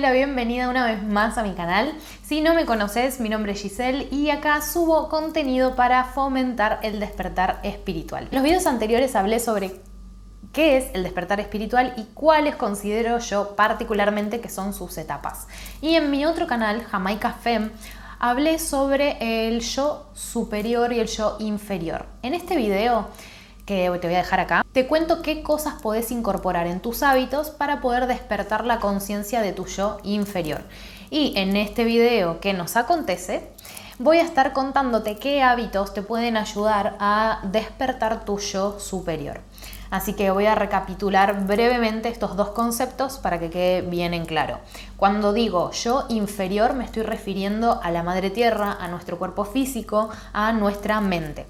la bienvenida una vez más a mi canal. Si no me conoces, mi nombre es Giselle y acá subo contenido para fomentar el despertar espiritual. En los videos anteriores hablé sobre qué es el despertar espiritual y cuáles considero yo particularmente que son sus etapas. Y en mi otro canal, Jamaica Fem, hablé sobre el yo superior y el yo inferior. En este video que te voy a dejar acá, te cuento qué cosas podés incorporar en tus hábitos para poder despertar la conciencia de tu yo inferior. Y en este video que nos acontece, voy a estar contándote qué hábitos te pueden ayudar a despertar tu yo superior. Así que voy a recapitular brevemente estos dos conceptos para que quede bien en claro. Cuando digo yo inferior me estoy refiriendo a la madre tierra, a nuestro cuerpo físico, a nuestra mente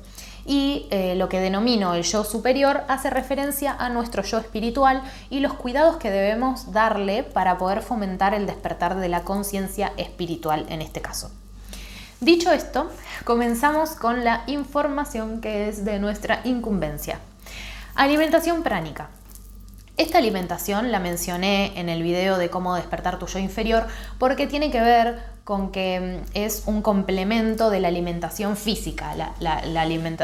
y eh, lo que denomino el yo superior hace referencia a nuestro yo espiritual y los cuidados que debemos darle para poder fomentar el despertar de la conciencia espiritual en este caso. Dicho esto, comenzamos con la información que es de nuestra incumbencia. Alimentación pránica. Esta alimentación la mencioné en el video de cómo despertar tu yo inferior porque tiene que ver con que mm, es un complemento de la alimentación física,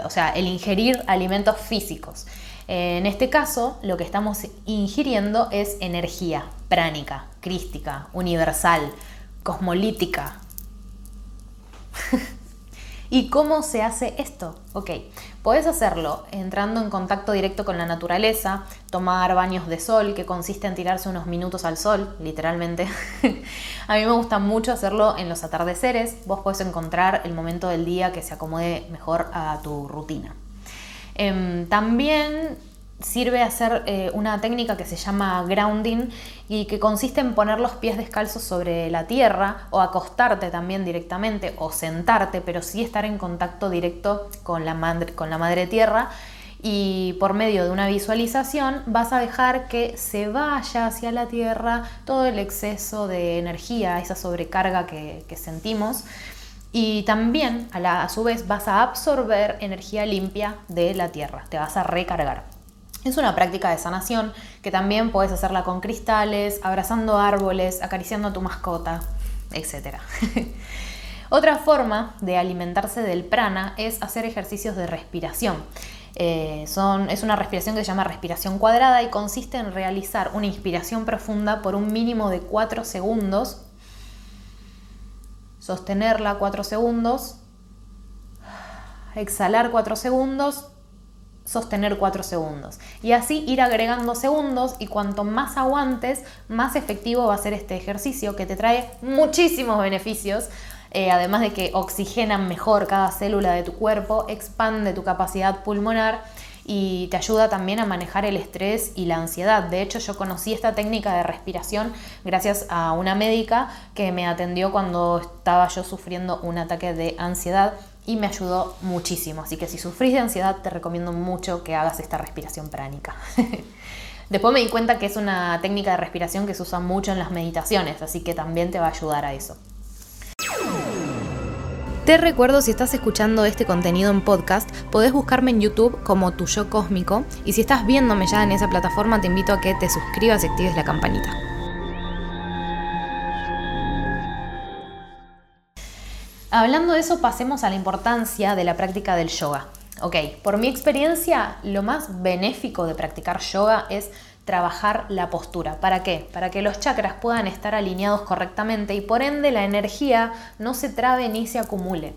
o sea, el ingerir alimentos físicos. En este caso, lo que estamos ingiriendo es energía pránica, crística, universal, cosmolítica. ¿Y cómo se hace esto? Ok, podés hacerlo entrando en contacto directo con la naturaleza, tomar baños de sol, que consiste en tirarse unos minutos al sol, literalmente. a mí me gusta mucho hacerlo en los atardeceres. Vos podés encontrar el momento del día que se acomode mejor a tu rutina. Em, también sirve hacer eh, una técnica que se llama grounding y que consiste en poner los pies descalzos sobre la tierra o acostarte también directamente o sentarte, pero sí estar en contacto directo con la madre, con la madre tierra y por medio de una visualización vas a dejar que se vaya hacia la tierra todo el exceso de energía, esa sobrecarga que, sentimos. Y también a, a su vez vas a absorber energía limpia de la tierra, te vas a recargar. Es una práctica de sanación que también puedes hacerla con cristales, abrazando árboles, acariciando a tu mascota, etc. Otra forma de alimentarse del prana es hacer ejercicios de respiración. Eh, es una respiración que se llama respiración cuadrada y consiste en realizar una inspiración profunda por un mínimo de 4 segundos, sostenerla 4 segundos, exhalar 4 segundos sostener 4 segundos. Y así ir agregando segundos y cuanto más aguantes, más efectivo va a ser este ejercicio que te trae muchísimos beneficios. Eh, además de que oxigenan mejor cada célula de tu cuerpo, expande tu capacidad pulmonar y te ayuda también a manejar el estrés y la ansiedad. De hecho, yo conocí esta técnica de respiración gracias a una médica que me atendió cuando estaba yo sufriendo un ataque de ansiedad y me ayudó muchísimo. Así que si sufrís de ansiedad, te recomiendo mucho que hagas esta respiración pránica. Después me di cuenta que es una técnica de respiración que se usa mucho en las meditaciones, así que también te va a ayudar a eso. Te recuerdo, si estás escuchando este contenido en podcast, podés buscarme en YouTube como Tu Yo Cósmico y si estás viéndome ya en esa plataforma, te invito a que te suscribas y actives la campanita. Hablando de eso, pasemos a la importancia de la práctica del yoga. Ok, por mi experiencia, lo más benéfico de practicar yoga es trabajar la postura. ¿Para qué? Para que los chakras puedan estar alineados correctamente y por ende la energía no se trabe ni se acumule.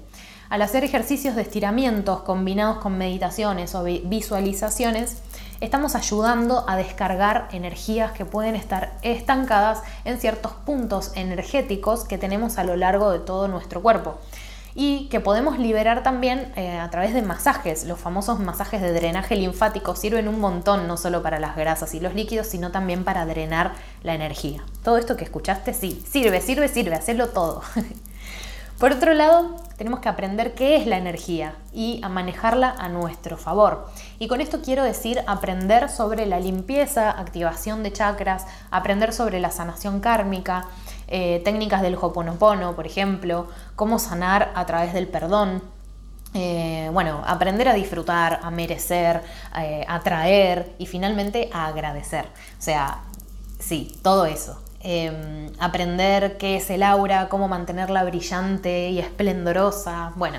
Al hacer ejercicios de estiramientos combinados con meditaciones o visualizaciones, estamos ayudando a descargar energías que pueden estar estancadas en ciertos puntos energéticos que tenemos a lo largo de todo nuestro cuerpo y que podemos liberar también eh, a través de masajes. Los famosos masajes de drenaje linfático sirven un montón, no solo para las grasas y los líquidos, sino también para drenar la energía. Todo esto que escuchaste, sí, sirve, sirve, sirve, hacerlo todo. Por otro lado, tenemos que aprender qué es la energía y a manejarla a nuestro favor. Y con esto quiero decir aprender sobre la limpieza, activación de chakras, aprender sobre la sanación kármica, eh, técnicas del Hoponopono, por ejemplo, cómo sanar a través del perdón. Eh, bueno, aprender a disfrutar, a merecer, eh, a atraer y finalmente a agradecer. O sea, sí, todo eso. Em, aprender qué es el aura, cómo mantenerla brillante y esplendorosa. Bueno,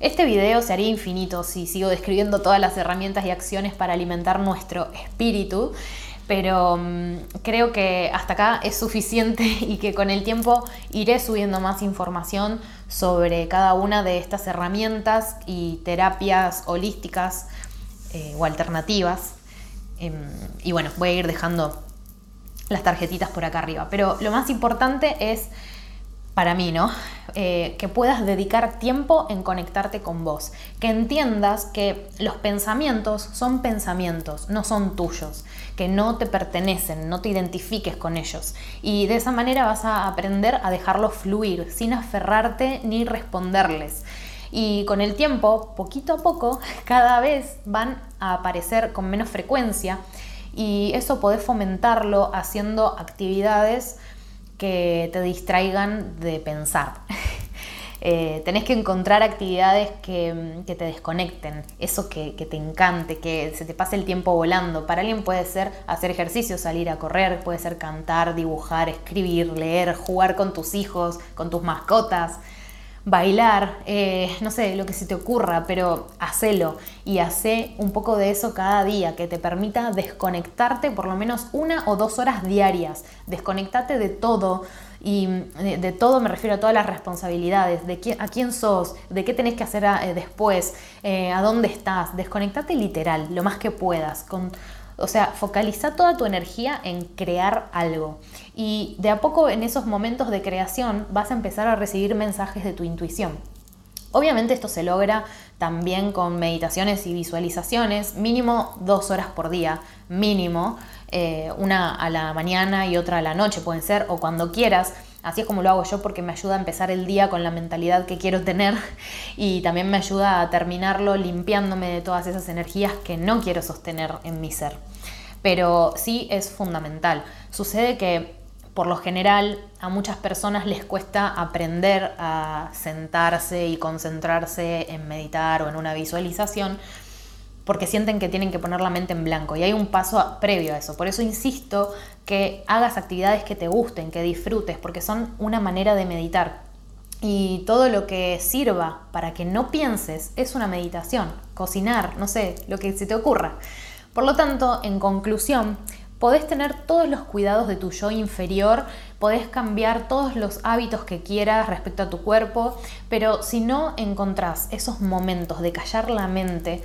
este video se haría infinito si sigo describiendo todas las herramientas y acciones para alimentar nuestro espíritu, pero mm, creo que hasta acá es suficiente y que con el tiempo iré subiendo más información sobre cada una de estas herramientas y terapias holísticas eh, o alternativas. Em, y bueno, voy a ir dejando las tarjetitas por acá arriba. Pero lo más importante es, para mí, ¿no? Eh, que puedas dedicar tiempo en conectarte con vos. Que entiendas que los pensamientos son pensamientos, no son tuyos. Que no te pertenecen, no te identifiques con ellos. Y de esa manera vas a aprender a dejarlos fluir, sin aferrarte ni responderles. Y con el tiempo, poquito a poco, cada vez van a aparecer con menos frecuencia y eso podés fomentarlo haciendo actividades que te distraigan de pensar. Eh, tenés que encontrar actividades que, te desconecten, eso que, que, te encante, que se te pase el tiempo volando. Para alguien puede ser hacer ejercicio, salir a correr, puede ser cantar, dibujar, escribir, leer, jugar con tus hijos, con tus mascotas bailar, eh, no sé, lo que se te ocurra, pero hacelo y hace un poco de eso cada día que te permita desconectarte por lo menos una o dos horas diarias. Desconectate de todo y de, todo me refiero a todas las responsabilidades, de quién, a quién sos, de qué tenés que hacer eh, después, eh, a dónde estás. Desconectate literal, lo más que puedas, con o sea, focaliza toda tu energía en crear algo. Y de a poco en esos momentos de creación vas a empezar a recibir mensajes de tu intuición. Obviamente esto se logra también con meditaciones y visualizaciones, mínimo dos horas por día, mínimo, eh, una a la mañana y otra a la noche pueden ser, o cuando quieras. Así es como lo hago yo porque me ayuda a empezar el día con la mentalidad que quiero tener y también me ayuda a terminarlo limpiándome de todas esas energías que no quiero sostener en mi ser. Pero sí es fundamental. Sucede que por lo general a muchas personas les cuesta aprender a sentarse y concentrarse en meditar o en una visualización porque sienten que tienen que poner la mente en blanco y hay un paso previo a eso. Por eso insisto que hagas actividades que te gusten, que disfrutes, porque son una manera de meditar. Y todo lo que sirva para que no pienses es una meditación, cocinar, no sé, lo que se te ocurra. Por lo tanto, en conclusión, podés tener todos los cuidados de tu yo inferior, podés cambiar todos los hábitos que quieras respecto a tu cuerpo, pero si no encontrás esos momentos de callar la mente,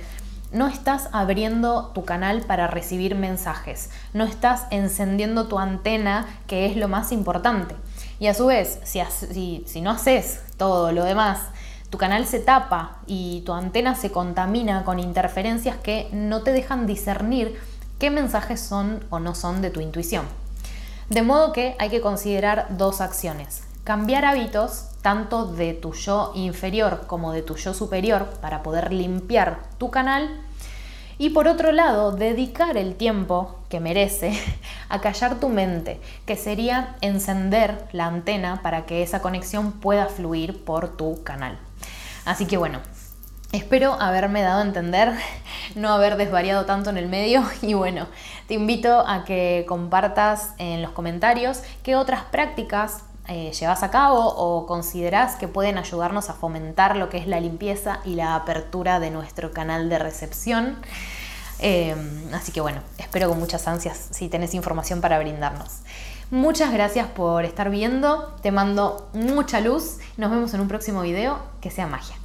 no estás abriendo tu canal para recibir mensajes, no estás encendiendo tu antena, que es lo más importante. Y a su vez, si, si, no haces todo lo demás, tu canal se tapa y tu antena se contamina con interferencias que no te dejan discernir qué mensajes son o no son de tu intuición. De modo que hay que considerar dos acciones. Cambiar hábitos tanto de tu yo inferior como de tu yo superior para poder limpiar tu canal y por otro lado dedicar el tiempo que merece a callar tu mente, que sería encender la antena para que esa conexión pueda fluir por tu canal. Así que bueno, Espero haberme dado a entender, no haber desvariado tanto en el medio y bueno, te invito a que compartas en los comentarios qué otras prácticas eh, llevas a cabo o considerás que pueden ayudarnos a fomentar lo que es la limpieza y la apertura de nuestro canal de recepción. Eh, así que bueno, espero con muchas ansias si tenés información para brindarnos. Muchas gracias por estar viendo, te mando mucha luz, nos vemos en un próximo video, que sea magia.